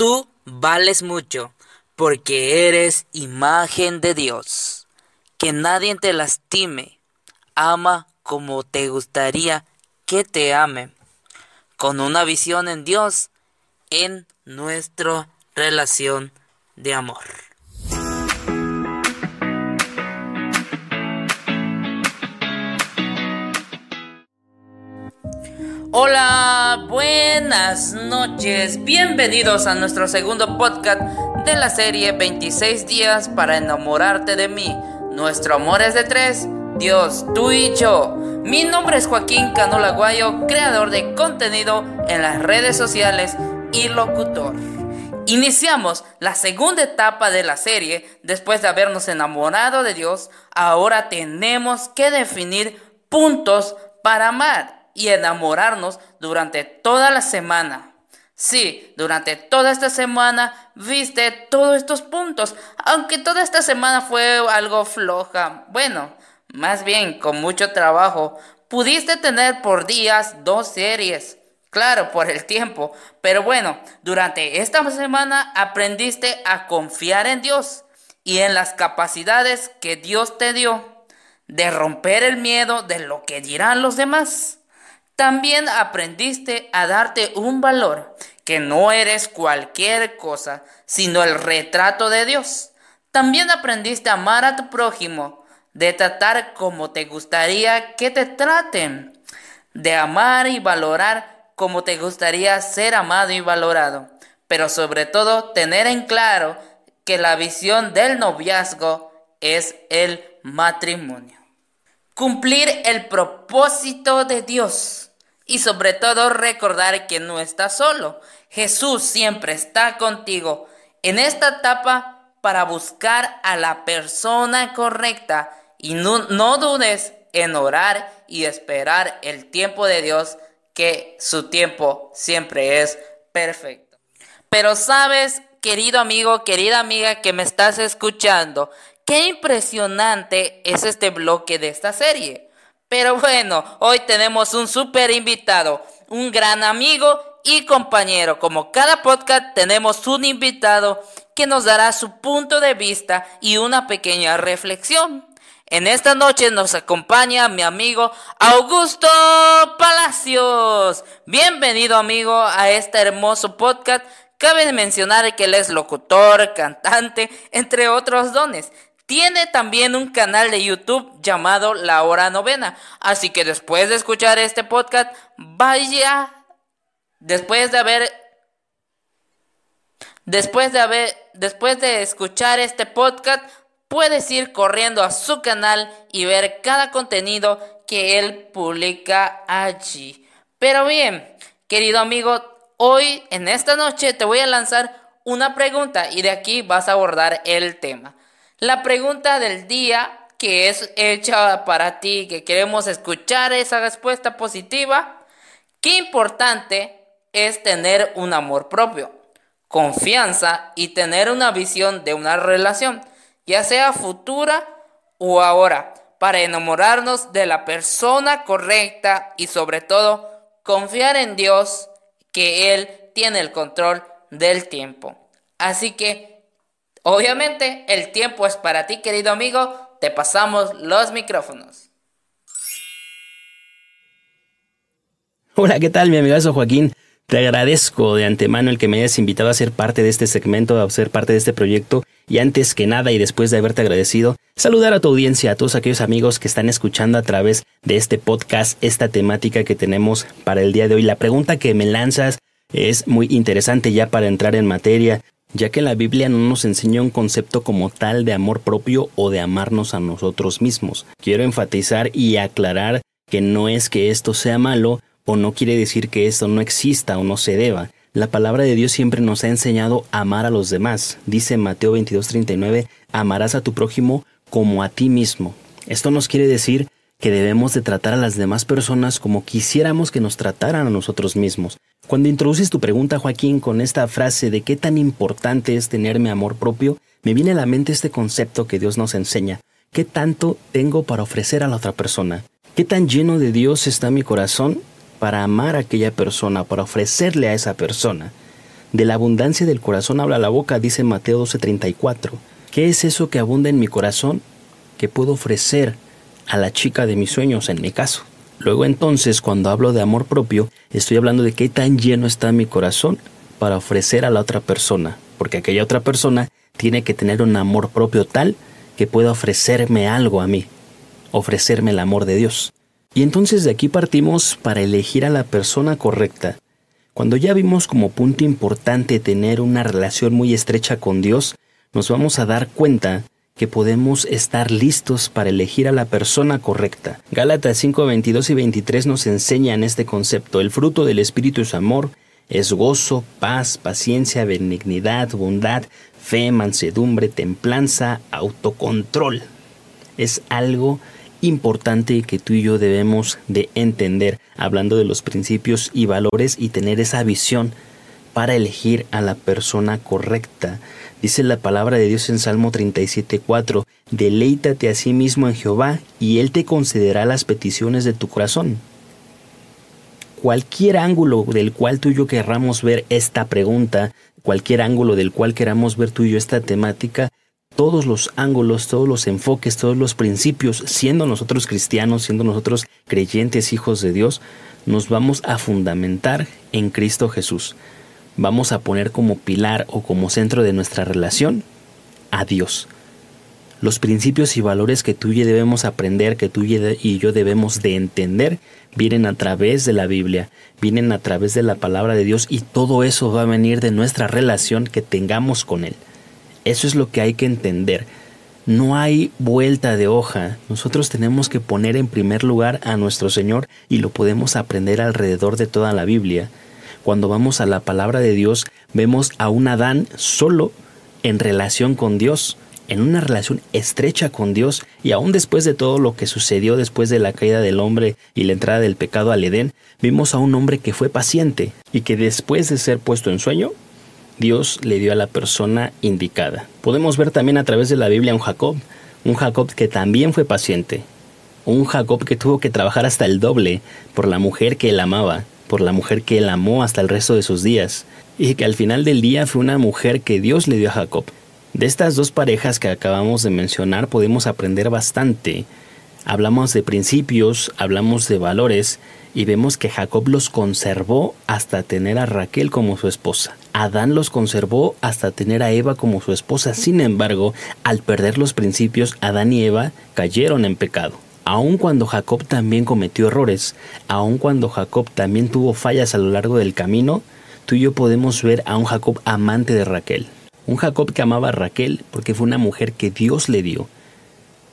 Tú vales mucho porque eres imagen de Dios. Que nadie te lastime. Ama como te gustaría que te ame. Con una visión en Dios en nuestra relación de amor. Hola, buenas noches, bienvenidos a nuestro segundo podcast de la serie 26 días para enamorarte de mí. Nuestro amor es de tres, Dios, tú y yo. Mi nombre es Joaquín Canola Guayo, creador de contenido en las redes sociales y locutor. Iniciamos la segunda etapa de la serie. Después de habernos enamorado de Dios, ahora tenemos que definir puntos para amar y enamorarnos durante toda la semana. Sí, durante toda esta semana viste todos estos puntos, aunque toda esta semana fue algo floja. Bueno, más bien con mucho trabajo. Pudiste tener por días dos series. Claro, por el tiempo. Pero bueno, durante esta semana aprendiste a confiar en Dios y en las capacidades que Dios te dio de romper el miedo de lo que dirán los demás. También aprendiste a darte un valor, que no eres cualquier cosa, sino el retrato de Dios. También aprendiste a amar a tu prójimo, de tratar como te gustaría que te traten, de amar y valorar como te gustaría ser amado y valorado, pero sobre todo tener en claro que la visión del noviazgo es el matrimonio. Cumplir el propósito de Dios y sobre todo recordar que no estás solo. Jesús siempre está contigo en esta etapa para buscar a la persona correcta y no, no dudes en orar y esperar el tiempo de Dios, que su tiempo siempre es perfecto. Pero sabes, querido amigo, querida amiga que me estás escuchando, qué impresionante es este bloque de esta serie. Pero bueno, hoy tenemos un super invitado, un gran amigo y compañero. Como cada podcast tenemos un invitado que nos dará su punto de vista y una pequeña reflexión. En esta noche nos acompaña mi amigo Augusto Palacios. Bienvenido amigo a este hermoso podcast. Cabe mencionar que él es locutor, cantante, entre otros dones. Tiene también un canal de YouTube llamado La Hora Novena. Así que después de escuchar este podcast, vaya, después de haber, después de haber, después de escuchar este podcast, puedes ir corriendo a su canal y ver cada contenido que él publica allí. Pero bien, querido amigo, hoy en esta noche te voy a lanzar una pregunta y de aquí vas a abordar el tema. La pregunta del día que es hecha para ti, que queremos escuchar esa respuesta positiva, qué importante es tener un amor propio, confianza y tener una visión de una relación, ya sea futura o ahora, para enamorarnos de la persona correcta y sobre todo confiar en Dios que Él tiene el control del tiempo. Así que Obviamente, el tiempo es para ti, querido amigo. Te pasamos los micrófonos. Hola, ¿qué tal, mi amigo Joaquín? Te agradezco de antemano el que me hayas invitado a ser parte de este segmento, a ser parte de este proyecto. Y antes que nada, y después de haberte agradecido, saludar a tu audiencia, a todos aquellos amigos que están escuchando a través de este podcast, esta temática que tenemos para el día de hoy. La pregunta que me lanzas es muy interesante ya para entrar en materia ya que la Biblia no nos enseña un concepto como tal de amor propio o de amarnos a nosotros mismos. Quiero enfatizar y aclarar que no es que esto sea malo o no quiere decir que esto no exista o no se deba. La palabra de Dios siempre nos ha enseñado a amar a los demás. Dice Mateo 22:39, amarás a tu prójimo como a ti mismo. Esto nos quiere decir que debemos de tratar a las demás personas como quisiéramos que nos trataran a nosotros mismos. Cuando introduces tu pregunta, Joaquín, con esta frase de qué tan importante es tenerme amor propio, me viene a la mente este concepto que Dios nos enseña. ¿Qué tanto tengo para ofrecer a la otra persona? ¿Qué tan lleno de Dios está mi corazón para amar a aquella persona, para ofrecerle a esa persona? De la abundancia del corazón habla la boca, dice Mateo 12:34. ¿Qué es eso que abunda en mi corazón que puedo ofrecer a la chica de mis sueños en mi caso? Luego entonces, cuando hablo de amor propio, estoy hablando de qué tan lleno está mi corazón para ofrecer a la otra persona, porque aquella otra persona tiene que tener un amor propio tal que pueda ofrecerme algo a mí, ofrecerme el amor de Dios. Y entonces de aquí partimos para elegir a la persona correcta. Cuando ya vimos como punto importante tener una relación muy estrecha con Dios, nos vamos a dar cuenta que podemos estar listos para elegir a la persona correcta. Gálatas 5, 22 y 23 nos enseñan este concepto. El fruto del Espíritu es amor, es gozo, paz, paciencia, benignidad, bondad, fe, mansedumbre, templanza, autocontrol. Es algo importante que tú y yo debemos de entender, hablando de los principios y valores y tener esa visión para elegir a la persona correcta. Dice la palabra de Dios en Salmo 37.4, deleítate a sí mismo en Jehová y Él te concederá las peticiones de tu corazón. Cualquier ángulo del cual tú y yo querramos ver esta pregunta, cualquier ángulo del cual queramos ver tú y yo esta temática, todos los ángulos, todos los enfoques, todos los principios, siendo nosotros cristianos, siendo nosotros creyentes hijos de Dios, nos vamos a fundamentar en Cristo Jesús vamos a poner como pilar o como centro de nuestra relación a Dios. Los principios y valores que tú y yo debemos aprender, que tú y yo debemos de entender, vienen a través de la Biblia, vienen a través de la palabra de Dios y todo eso va a venir de nuestra relación que tengamos con Él. Eso es lo que hay que entender. No hay vuelta de hoja. Nosotros tenemos que poner en primer lugar a nuestro Señor y lo podemos aprender alrededor de toda la Biblia cuando vamos a la palabra de Dios, vemos a un Adán solo en relación con Dios, en una relación estrecha con Dios, y aún después de todo lo que sucedió después de la caída del hombre y la entrada del pecado al Edén, vimos a un hombre que fue paciente y que después de ser puesto en sueño, Dios le dio a la persona indicada. Podemos ver también a través de la Biblia un Jacob, un Jacob que también fue paciente, un Jacob que tuvo que trabajar hasta el doble por la mujer que él amaba, por la mujer que él amó hasta el resto de sus días, y que al final del día fue una mujer que Dios le dio a Jacob. De estas dos parejas que acabamos de mencionar podemos aprender bastante. Hablamos de principios, hablamos de valores, y vemos que Jacob los conservó hasta tener a Raquel como su esposa. Adán los conservó hasta tener a Eva como su esposa. Sin embargo, al perder los principios, Adán y Eva cayeron en pecado aun cuando Jacob también cometió errores, aun cuando Jacob también tuvo fallas a lo largo del camino, tú y yo podemos ver a un Jacob amante de Raquel. Un Jacob que amaba a Raquel porque fue una mujer que Dios le dio.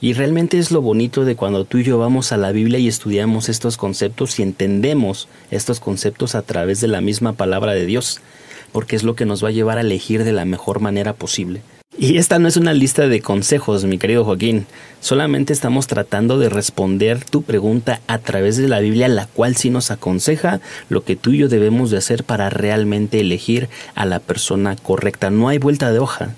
Y realmente es lo bonito de cuando tú y yo vamos a la Biblia y estudiamos estos conceptos y entendemos estos conceptos a través de la misma palabra de Dios, porque es lo que nos va a llevar a elegir de la mejor manera posible. Y esta no es una lista de consejos, mi querido Joaquín. Solamente estamos tratando de responder tu pregunta a través de la Biblia, la cual sí nos aconseja lo que tú y yo debemos de hacer para realmente elegir a la persona correcta. No hay vuelta de hoja.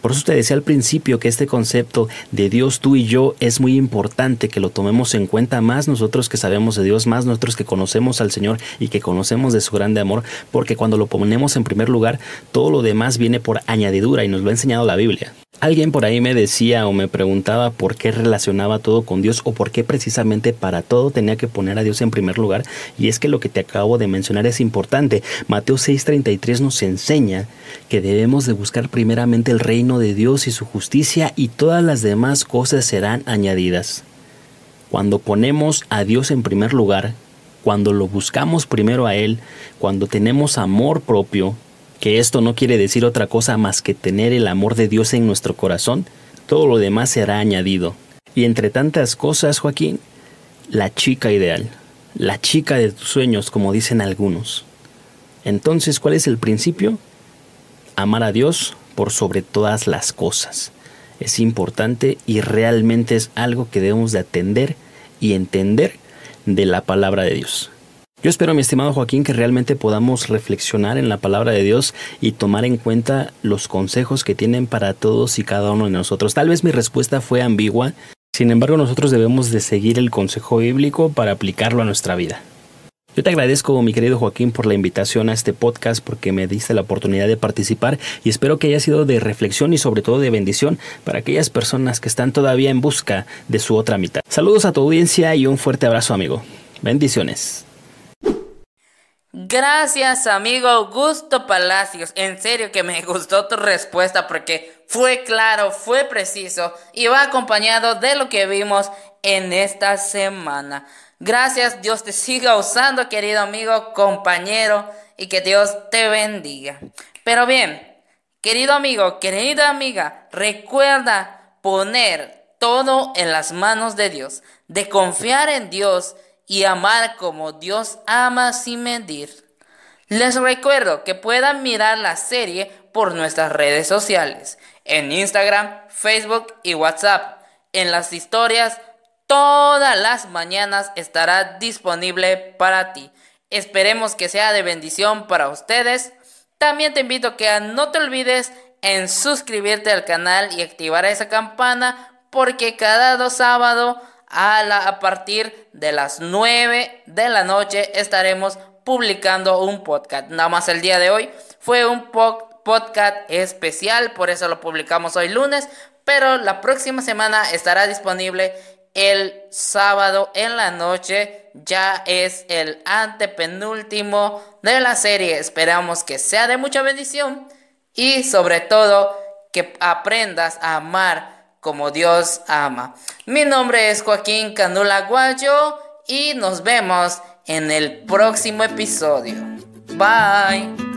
Por eso te decía al principio que este concepto de Dios, tú y yo, es muy importante que lo tomemos en cuenta más nosotros que sabemos de Dios, más nosotros que conocemos al Señor y que conocemos de su grande amor, porque cuando lo ponemos en primer lugar, todo lo demás viene por añadidura y nos lo ha enseñado la Biblia. Alguien por ahí me decía o me preguntaba por qué relacionaba todo con Dios o por qué precisamente para todo tenía que poner a Dios en primer lugar. Y es que lo que te acabo de mencionar es importante. Mateo 6:33 nos enseña que debemos de buscar primeramente el reino de Dios y su justicia y todas las demás cosas serán añadidas. Cuando ponemos a Dios en primer lugar, cuando lo buscamos primero a Él, cuando tenemos amor propio, que esto no quiere decir otra cosa más que tener el amor de Dios en nuestro corazón, todo lo demás será añadido. Y entre tantas cosas, Joaquín, la chica ideal, la chica de tus sueños, como dicen algunos. Entonces, ¿cuál es el principio? Amar a Dios por sobre todas las cosas. Es importante y realmente es algo que debemos de atender y entender de la palabra de Dios. Yo espero, mi estimado Joaquín, que realmente podamos reflexionar en la palabra de Dios y tomar en cuenta los consejos que tienen para todos y cada uno de nosotros. Tal vez mi respuesta fue ambigua, sin embargo nosotros debemos de seguir el consejo bíblico para aplicarlo a nuestra vida. Yo te agradezco, mi querido Joaquín, por la invitación a este podcast, porque me diste la oportunidad de participar y espero que haya sido de reflexión y sobre todo de bendición para aquellas personas que están todavía en busca de su otra mitad. Saludos a tu audiencia y un fuerte abrazo, amigo. Bendiciones. Gracias, amigo Augusto Palacios. En serio que me gustó tu respuesta porque fue claro, fue preciso y va acompañado de lo que vimos en esta semana. Gracias, Dios te siga usando, querido amigo, compañero, y que Dios te bendiga. Pero bien, querido amigo, querida amiga, recuerda poner todo en las manos de Dios, de confiar en Dios y amar como Dios ama sin medir. Les recuerdo que puedan mirar la serie por nuestras redes sociales, en Instagram, Facebook y WhatsApp. En las historias, todas las mañanas estará disponible para ti. Esperemos que sea de bendición para ustedes. También te invito a que no te olvides en suscribirte al canal y activar esa campana porque cada dos sábados a, la, a partir de las 9 de la noche estaremos publicando un podcast. Nada más el día de hoy fue un podcast especial, por eso lo publicamos hoy lunes, pero la próxima semana estará disponible el sábado en la noche. Ya es el antepenúltimo de la serie. Esperamos que sea de mucha bendición y sobre todo que aprendas a amar como Dios ama. Mi nombre es Joaquín Canula Guayo y nos vemos en el próximo episodio. Bye.